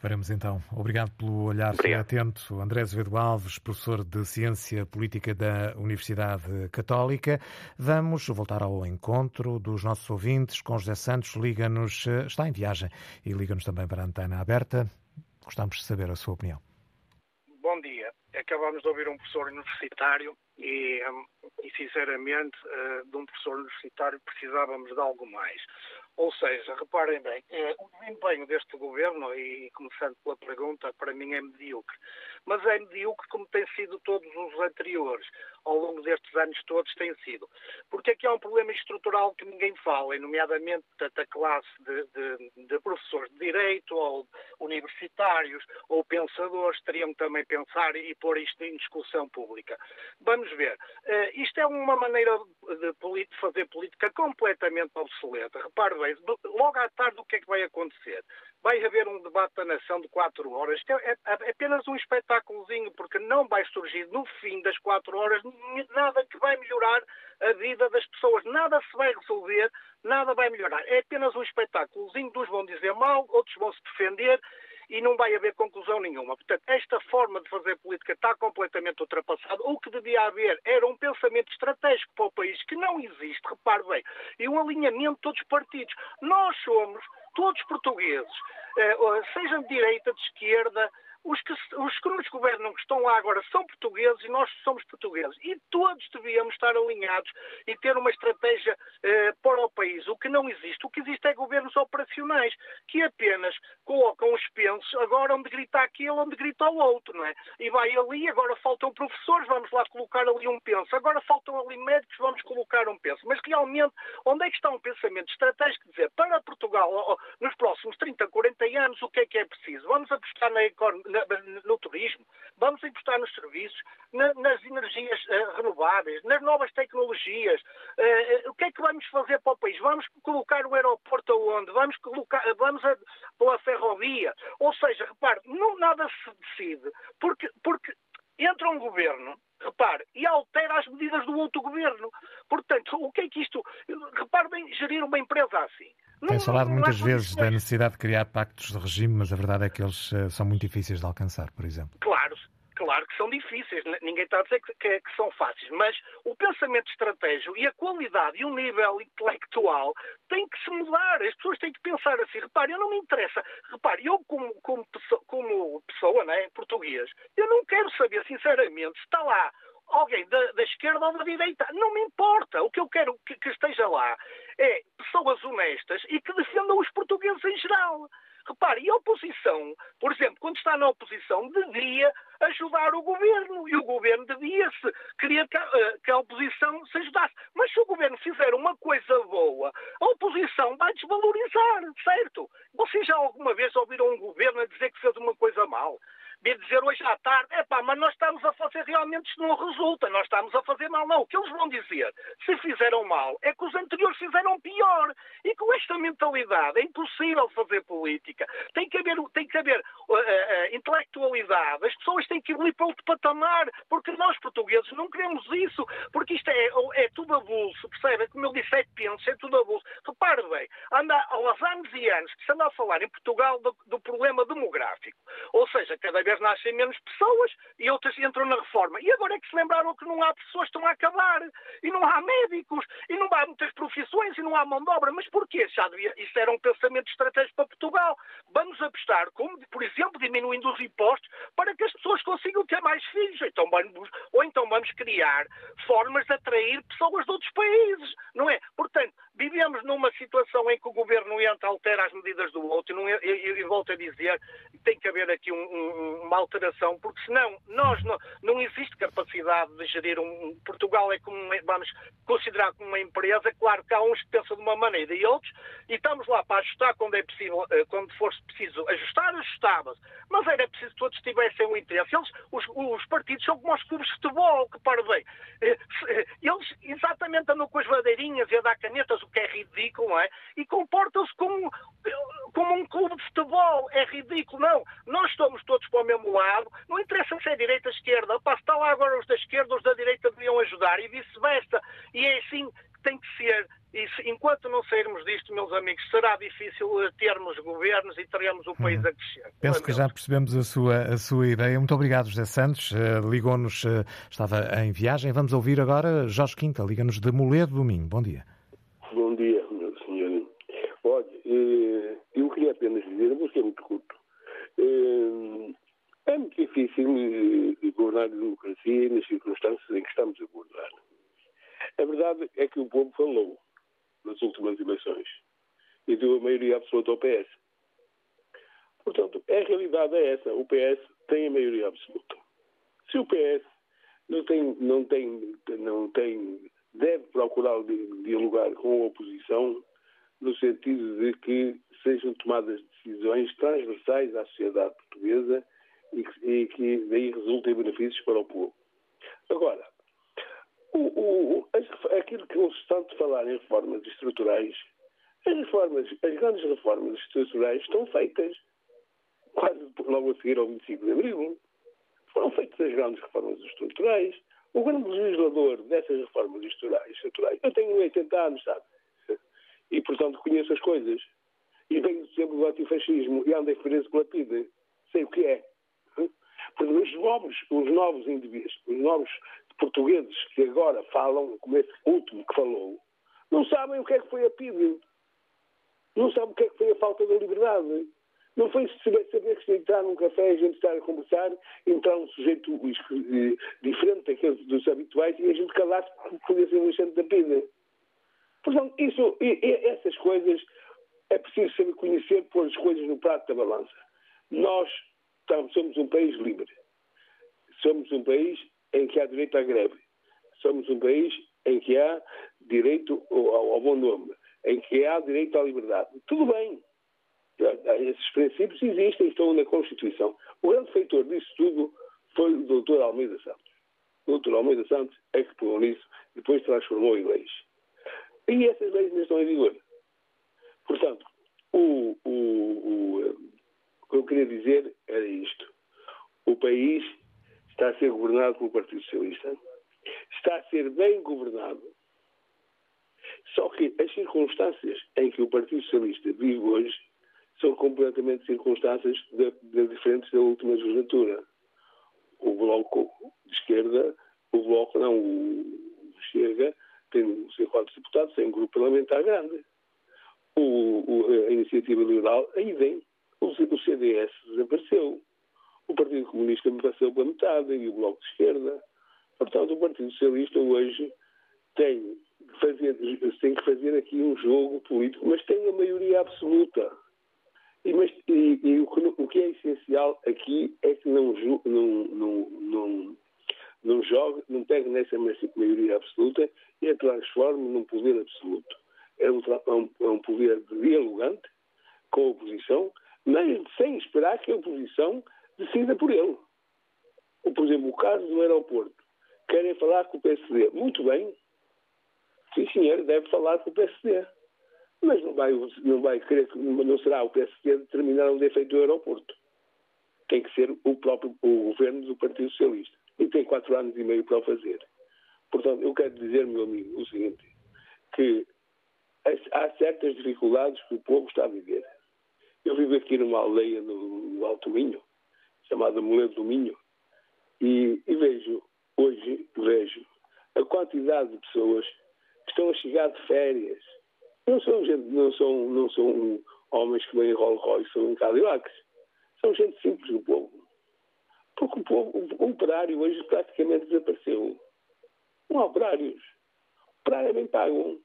Veremos então. Obrigado pelo olhar Obrigado. atento. André Azevedo Alves, professor de Ciência Política da Universidade Católica. Vamos voltar ao encontro dos nossos ouvintes com José Santos. Liga-nos, está em viagem e liga-nos também para a antena aberta. Gostamos de saber a sua opinião. Bom dia. Acabamos de ouvir um professor universitário e, hum, e sinceramente, eh, de um professor universitário precisávamos de algo mais. Ou seja, reparem bem, eh, o desempenho deste governo, e começando pela pergunta, para mim é medíocre. Mas é medíocre como tem sido todos os anteriores, ao longo destes anos todos tem sido. Porque aqui há um problema estrutural que ninguém fala, nomeadamente da classe de, de, de professores de direito, ou universitários, ou pensadores, teriam que também pensar e pôr isto em discussão pública. Vamos ver. Uh, isto é uma maneira de, fazer política completamente obsoleta. Repare bem, logo à tarde o que é que vai acontecer? Vai haver um debate da nação de quatro horas. É, é, é apenas um espetáculozinho, porque não vai surgir no fim das quatro horas nada que vai melhorar a vida das pessoas. Nada se vai resolver, nada vai melhorar. É apenas um espetáculozinho. Uns vão dizer mal, outros vão se defender e não vai haver conclusão nenhuma. Portanto, esta forma de fazer política está completamente ultrapassada. O que devia haver era um pensamento estratégico para o país que não existe, repare bem, e um alinhamento de todos os partidos. Nós somos todos portugueses, eh, sejam de direita, de esquerda, os que, os que nos governam, que estão lá agora, são portugueses e nós somos portugueses. E todos devíamos estar alinhados e ter uma estratégia eh, para o país. O que não existe. O que existe é governos operacionais que apenas colocam os pensos agora onde grita aquele, onde grita o outro, não é? E vai ali, agora faltam professores, vamos lá colocar ali um penso. Agora faltam ali médicos, vamos colocar um penso. Mas realmente, onde é que está um pensamento estratégico? Dizer, para Portugal, nos próximos 30, 40 anos, o que é que é preciso? Vamos apostar na economia no turismo, vamos investir nos serviços, na, nas energias uh, renováveis, nas novas tecnologias. Uh, o que é que vamos fazer para o país? Vamos colocar o aeroporto aonde? Vamos colocar, vamos a, pela ferrovia. Ou seja, repare, não nada se decide, porque, porque entra um governo, repare, e altera as medidas do outro governo. Portanto, o que é que isto. Repare bem, gerir uma empresa assim. Tem falado muitas vezes da necessidade de criar pactos de regime, mas a verdade é que eles uh, são muito difíceis de alcançar, por exemplo. Claro, claro que são difíceis, ninguém está a dizer que, que, que, são fáceis, mas o pensamento estratégico e a qualidade e o nível intelectual têm que se mudar. As pessoas têm que pensar assim. Repare, eu não me interessa. Repare, eu como, como, pessoa, como pessoa né, português, eu não quero saber, sinceramente, se está lá alguém da, da, esquerda ou da direita. Não me importa. O que eu quero que, que, esteja lá é pessoas honestas e que defendam os portugueses em geral. Repare, e a oposição, por exemplo, quando está na oposição, devia ajudar o governo e o governo devia-se querer que a, eh, que a oposição se ajudasse. Mas se o governo fizer uma coisa boa, a oposição vai desvalorizar, certo? Vocês já alguma vez ouviram um governo a dizer que fez uma coisa mal? De dizer hoje à tarde, é pá, mas nós estamos a fazer realmente isto não resulta, nós estamos a fazer mal. Não, o que eles vão dizer, se fizeram mal, é que os anteriores fizeram pior. E com esta mentalidade é impossível fazer política. Tem que haver, tem que haver uh, uh, intelectualidade, as pessoas têm que ir para outro patamar, porque nós portugueses não queremos isso, porque isto é, é tudo avulso, percebe? Como eu disse, é penso, é tudo avulso. Repare bem, anda há anos e anos que se anda a falar em Portugal do, do problema demográfico. Ou seja, cada vez nascem menos pessoas e outras entram na reforma. E agora é que se lembraram que não há pessoas que estão a acabar. E não há médicos, e não há muitas profissões, e não há mão de obra. Mas porquê? Já devia, isso era um pensamento estratégico para Portugal. Vamos apostar, como, por exemplo, diminuindo os impostos para que as pessoas consigam ter mais filhos. Então vamos, ou então vamos criar formas de atrair pessoas de outros países, não é? Portanto, vivemos numa situação em que o governo entra, altera as medidas do outro, e, é, e, e volto a dizer, tem que haver aqui um, um, uma alteração, porque senão nós não, não existe capacidade de gerir um. Portugal é como, vamos considerar como uma empresa, claro que há uns que pensam de uma maneira e outros, e estamos lá para ajustar quando é possível, eh, quando preciso ajustar, ajustava-se. Mas era preciso que todos tivessem um interesse. Eles, os, os partidos são como os clubes de futebol, que para bem. Eh, eh, eles exatamente andam com as bandeirinhas e a dar canetas, o que é ridículo, não é? E comportam-se como, como um clube de futebol. É ridículo, não. Nós estamos todos para o mesmo lado. Não interessa se é direita ou esquerda. Pá, se está lá agora os da esquerda, os da direita deviam ajudar e vice-versa. E é assim que tem que ser. E se, enquanto não sairmos disto, meus amigos, será difícil eh, termos governos e teremos o país uhum. a crescer. Penso que já percebemos a sua, a sua ideia. Muito obrigado, José Santos. Uh, Ligou-nos, uh, estava em viagem. Vamos ouvir agora Jorge Quinta, liga-nos de Moledo do Minho. Bom dia. Bom dia, meu senhor. Olha, eu queria apenas dizer, vou ser muito curto. É muito difícil governar a democracia nas circunstâncias em que estamos a governar. A verdade é que o povo falou nas últimas eleições e deu a maioria absoluta ao PS. Portanto, a realidade é essa. O PS tem a maioria absoluta. Se o PS não tem, não tem, não tem, deve procurar dialogar com a oposição no sentido de que sejam tomadas decisões transversais à sociedade portuguesa e que, daí resultem benefícios para o povo. Agora, o, o, aquilo que ouço tanto falar em reformas estruturais, as reformas, as grandes reformas estruturais estão feitas quase logo a seguir ao 25 de Abril. Foram feitas as grandes reformas estruturais. O grande legislador dessas reformas estruturais, eu tenho 80 anos, sabe? E, portanto, conheço as coisas. E venho sempre do antifascismo e ando em preso pela PIDE. Sei o que é. Os novos, os novos indivíduos, os novos portugueses que agora falam, como esse último que falou, não sabem o que é que foi a PIDE. Não sabem o que é que foi a falta de liberdade. Não foi saber, saber que se entrar num café, a gente estar a conversar, entrar um sujeito eh, diferente daqueles dos habituais e a gente calar-se porque podia ser um agente da PIDE. Portanto, isso, essas coisas é preciso saber conhecer, pôr as coisas no prato da balança. Nós somos um país livre. Somos um país em que há direito à greve. Somos um país em que há direito ao, ao bom nome, em que há direito à liberdade. Tudo bem. Esses princípios existem, estão na Constituição. O grande feitor disso tudo foi o doutor Almeida Santos. O doutor Almeida Santos é que pegou nisso, depois transformou em leis. E essas leis ainda estão em vigor. Portanto, o, o, o que eu queria dizer era isto. O país está a ser governado pelo Partido Socialista, está a ser bem governado, só que as circunstâncias em que o Partido Socialista vive hoje são completamente circunstâncias de, de diferentes da última legislatura. O Bloco de esquerda, o Bloco não, o Chega, tem não sei deputados, tem um grupo parlamentar grande. O, o, a Iniciativa Liberal aí vem. O, CDS desapareceu o Partido Comunista passou pela metade e o Bloco de Esquerda. Portanto, o Partido Socialista hoje tem que fazer, tem que fazer aqui um jogo político, mas tem a maioria absoluta. E, mas, e, e o, que, o, que, é essencial aqui é que não, não, não, não, não jogue, não pegue nessa maioria absoluta e a transforme num poder absoluto. É um, é é um poder dialogante com a oposição, mas sem esperar que a oposição decida por ele. Ou, por exemplo, o caso do aeroporto. Querem falar com o PSD. Muito bem. Sim, senhor, deve falar com o PSD. Mas não vai, não vai querer, não será o PSD determinar o defeito do aeroporto. Tem que ser o próprio o governo do Partido Socialista. E tem quatro anos e meio para o fazer. Portanto, eu quero dizer, meu amigo, o seguinte, que há certas dificuldades que o povo está a viver. Eu vivo aqui numa aldeia no, Alto Minho, chamada Moledo do Minho, e, e, vejo, hoje, vejo a quantidade de pessoas que estão a chegar de férias. Não são, gente, não são, não são homens que vêm em Rolls Royce ou em Cadillacs. São gente simples do povo. Porque o, povo, o operário hoje praticamente desapareceu. Não há operários. O operário é bem pago.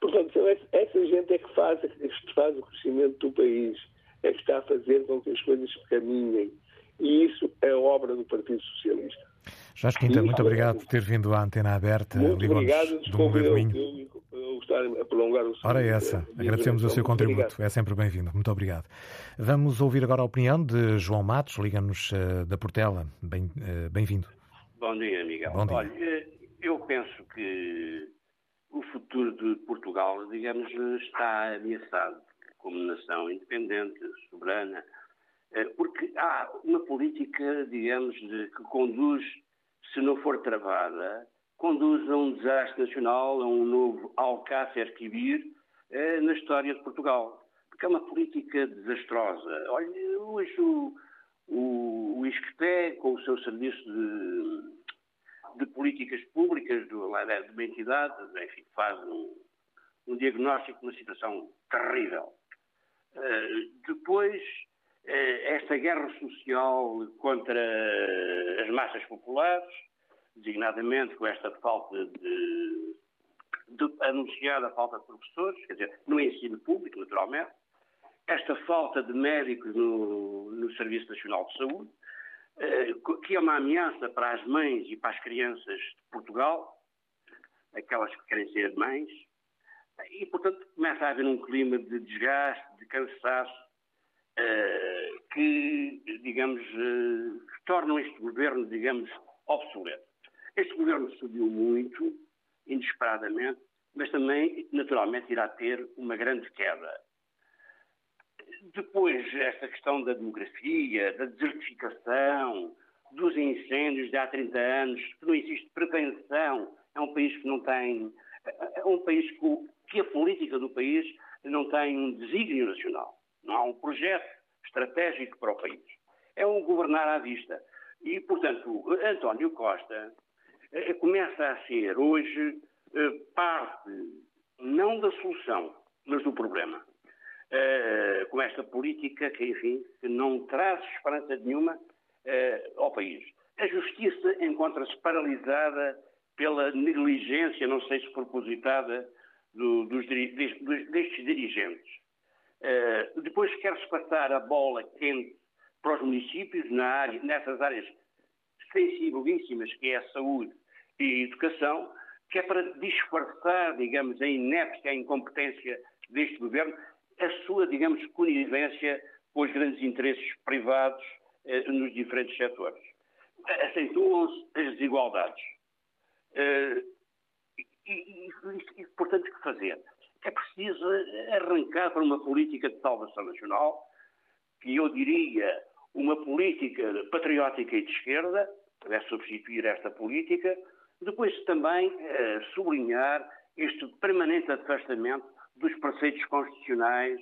Portanto, essa gente é que faz, é que faz o crescimento do país, é que está a fazer com que as coisas caminhem. E isso é obra do Partido Socialista. Jorge Quinta, muito obrigado por ter vindo à antena aberta. Muito obrigado, desculpe eu, eu, eu estar a prolongar o Ora, é essa. Agradecemos o seu contributo. Obrigado. É sempre bem-vindo. Muito obrigado. Vamos ouvir agora a opinião de João Matos, liga-nos uh, da Portela. Eh, bem-vindo. Uh, bem Bom dia, Miguel. Bom dia. Olha, eh, eu penso que Portugal, digamos, está ameaçado como nação independente, soberana, eh, porque há uma política, digamos, de, que conduz, se não for travada, conduz a um desastre nacional, a um novo Alcácer Quibir eh, na história de Portugal. Porque é uma política desastrosa. Olha, hoje o, o, o ISCTE, com o seu serviço de de políticas públicas de uma entidade, enfim, faz um, um diagnóstico de uma situação terrível. Uh, depois, uh, esta guerra social contra as massas populares, designadamente com esta falta de, de anunciada falta de professores, quer dizer, no ensino público, naturalmente, esta falta de médicos no, no Serviço Nacional de Saúde, eh, que é uma ameaça para as mães e para as crianças de Portugal, aquelas que querem ser mães, e, portanto, começa a haver um clima de desgaste, de cansaço, eh, que, digamos, uh, tornam este governo, digamos, obsoleto. Este governo subiu muito, inesperadamente, mas também, naturalmente, irá ter uma grande queda. Depois, esta questão da demografia, da desertificação, dos incêndios de há 30 anos, que não existe prevenção, é um país que não tem. É um país que, a política do país não tem um desígnio nacional. Não há um projeto estratégico para o país. É um governar à vista. E, portanto, António Costa eh, começa a ser hoje eh, parte, não da solução, mas do problema. Uh, com esta política que, enfim, que não traz esperança nenhuma ao país. A justiça encontra-se paralisada pela negligência, não sei se propositada, do, dos, destes, dirigentes. Uh, depois quer-se passar a bola quente para os municípios na área, nessas áreas sensibilíssimas que é a saúde e a educação, que é para disfarçar, digamos, a inépcia, a incompetência deste governo a sua, digamos, conivência com os grandes interesses privados eh, nos diferentes setores. Acentuam-se as desigualdades. Eh, e, e, e, portanto, o que fazer? É preciso arrancar para uma política de salvação nacional, que eu diria uma política patriótica e de esquerda, deve substituir esta política, depois também eh, sublinhar este permanente afastamento dos preceitos constitucionais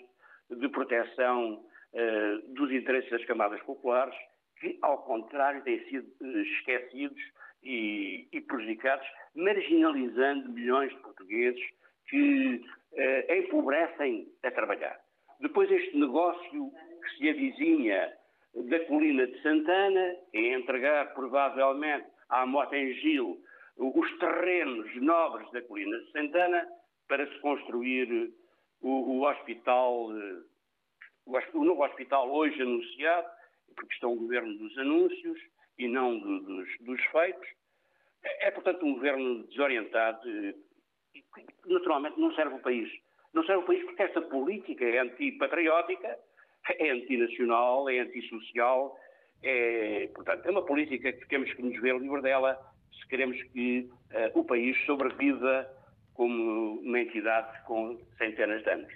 de proteção uh, dos interesses das camadas populares, que, ao contrário, têm sido uh, esquecidos e, e, prejudicados, marginalizando milhões de portugueses que uh, empobrecem a trabalhar. Depois, este negócio que se avizinha da colina de Santana, é entregar provavelmente à Motengil os terrenos nobres da colina de Santana, para se construir eh, o, o hospital, eh, o, o, novo hospital hoje anunciado, porque estão o governo dos anúncios e não do, dos, dos, feitos. É, é, portanto, um governo desorientado eh, e naturalmente não serve o país. Não serve o país porque esta política é antipatriótica, é antinacional, é antissocial, é, portanto, é uma política que temos que nos ver livre dela se queremos que uh, o país sobreviva como uma entidade com centenas de anos.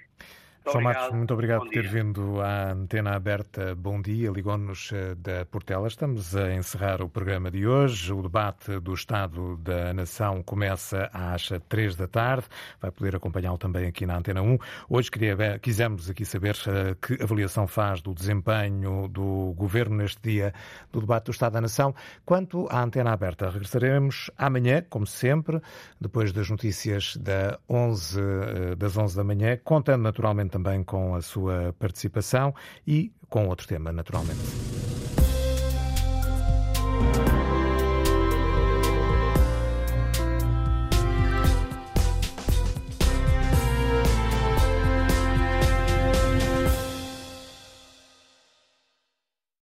Muito João Matos, muito obrigado por ter vindo à antena aberta. Bom dia, ligou-nos eh, da Portela. Estamos a encerrar o programa de hoje. O debate do Estado da Nação começa às três da tarde. Vai poder acompanhá-lo também aqui na Antena 1. Hoje queria, quisemos aqui saber eh, que avaliação faz do desempenho do Governo neste dia do debate do Estado da Nação. Quanto à antena aberta, regressaremos amanhã, como sempre, depois das notícias da 11, eh, das 11 da manhã, contando naturalmente também com a sua participação e com outro tema, naturalmente.